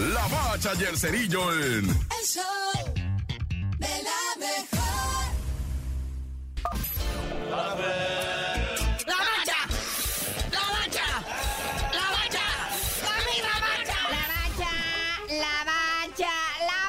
La Bacha y el Cerillo en... El show de la mejor. ¡La bacha! ¡La bacha! ¡La bacha! ¡La bacha! La bacha, la bacha, la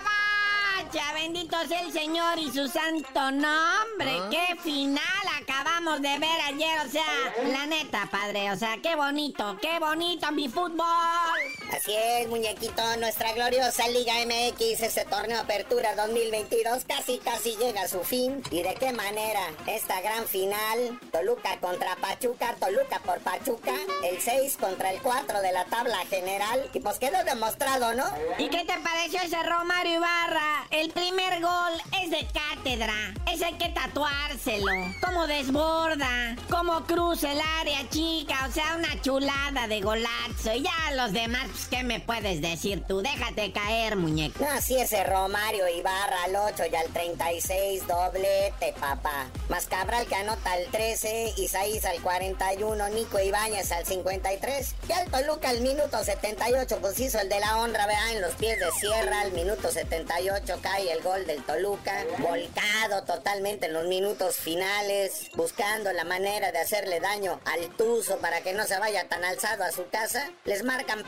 bacha. Bendito sea el Señor y su santo nombre. Qué final acabamos de ver ayer. O sea, la neta, padre. O sea, qué bonito, qué bonito mi fútbol. Así es, muñequito, nuestra gloriosa Liga MX, ese torneo Apertura 2022 casi casi llega a su fin. ¿Y de qué manera? Esta gran final, Toluca contra Pachuca, Toluca por Pachuca, el 6 contra el 4 de la tabla general. Y pues quedó demostrado, ¿no? ¿Y qué te pareció ese Romario Ibarra? El primer gol es de cátedra. Ese hay que tatuárselo. Cómo desborda, cómo cruza el área chica. O sea, una chulada de golazo. Y ya los demás, pues, ¿qué me puedes decir tú? Déjate caer, muñeco. No, así ese Romario Ibarra al 8 y al 36, doblete, papá. Más Cabral que anota al 13, Isaías al 41, Nico Ibáñez al 53. Y al Toluca al minuto 78, pues hizo el de la honra, vea, en los pies de Sierra. Al minuto 78 cae el gol del Toluca. Volcado totalmente en los minutos finales, buscando la manera de hacerle daño al Tuzo para que no se vaya tan alzado a su casa. Les marcan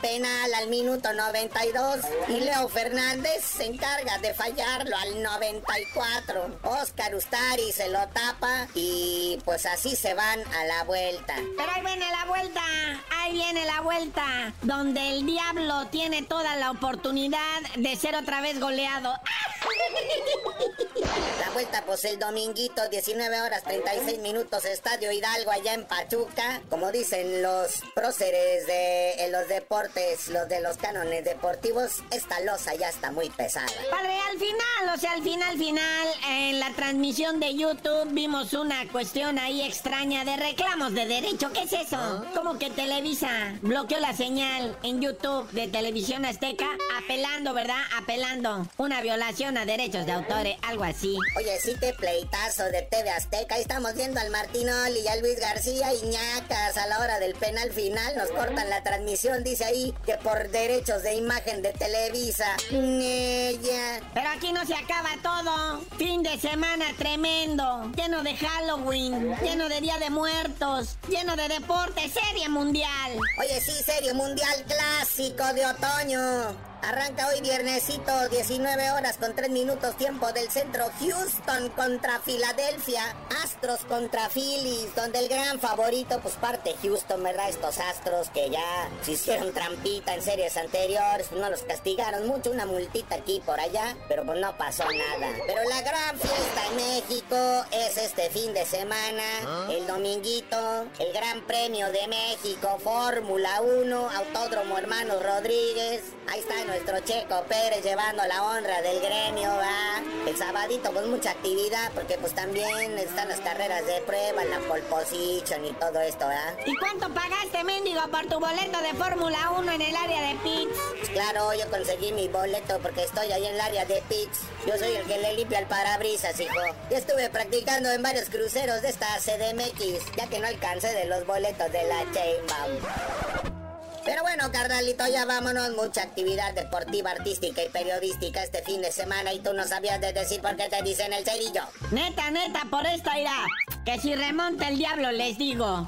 al minuto 92 y Leo Fernández se encarga de fallarlo al 94. Oscar Ustari se lo tapa y pues así se van a la vuelta. Pero ahí viene la vuelta, ahí viene la vuelta, donde el diablo tiene toda la oportunidad de ser otra vez goleado. La vuelta pues el dominguito, 19 horas 36 minutos, Estadio Hidalgo allá en Pachuca. Como dicen los próceres de en los deportes, los de los cánones deportivos, esta losa ya está muy pesada. Padre, al final, o sea, al final, final, en la transmisión de YouTube vimos una cuestión ahí extraña de reclamos de derecho. ¿Qué es eso? Como que Televisa bloqueó la señal en YouTube de Televisión Azteca, apelando, ¿verdad? Apelando una violación a derechos de autores, algo así. Oye, sí te pleitazo de TV Azteca. Ahí estamos viendo al Martinoli y a Luis García y ñacas a la hora del penal final. Nos cortan la transmisión, dice ahí, que por derechos de imagen de Televisa. Ella. Pero aquí no se acaba todo. Fin de semana tremendo, lleno de Halloween, lleno de Día de Muertos, lleno de deporte, serie mundial. Oye, sí, serie mundial clásico de otoño. Arranca hoy viernesito, 19 horas con 3 minutos tiempo del centro. Houston contra Filadelfia. Astros contra Phillies, donde el gran favorito, pues parte Houston, ¿verdad? Estos astros que ya se hicieron trampita en series anteriores, pues no los castigaron mucho, una multita aquí por allá, pero pues no pasó nada. Pero la gran fiesta en México es este fin de semana, el dominguito, el Gran Premio de México, Fórmula 1, Autódromo Hermanos Rodríguez. Ahí está nuestro Checo Pérez llevando la honra del gremio, ¿va? El sabadito pues mucha actividad porque pues también están las carreras de prueba, la pole position y todo esto, ¿va? ¿Y cuánto pagaste, mendigo, por tu boleto de Fórmula 1 en el área de pits? Pues claro, yo conseguí mi boleto porque estoy ahí en el área de pits. Yo soy el que le limpia el parabrisas, hijo. Yo estuve practicando en varios cruceros de esta CDMX, ya que no alcancé de los boletos de la Chainbound. Pero bueno, carnalito, ya vámonos. Mucha actividad deportiva, artística y periodística este fin de semana y tú no sabías de decir por qué te dicen el cerillo. Neta, neta, por esta irá. Que si remonta el diablo les digo.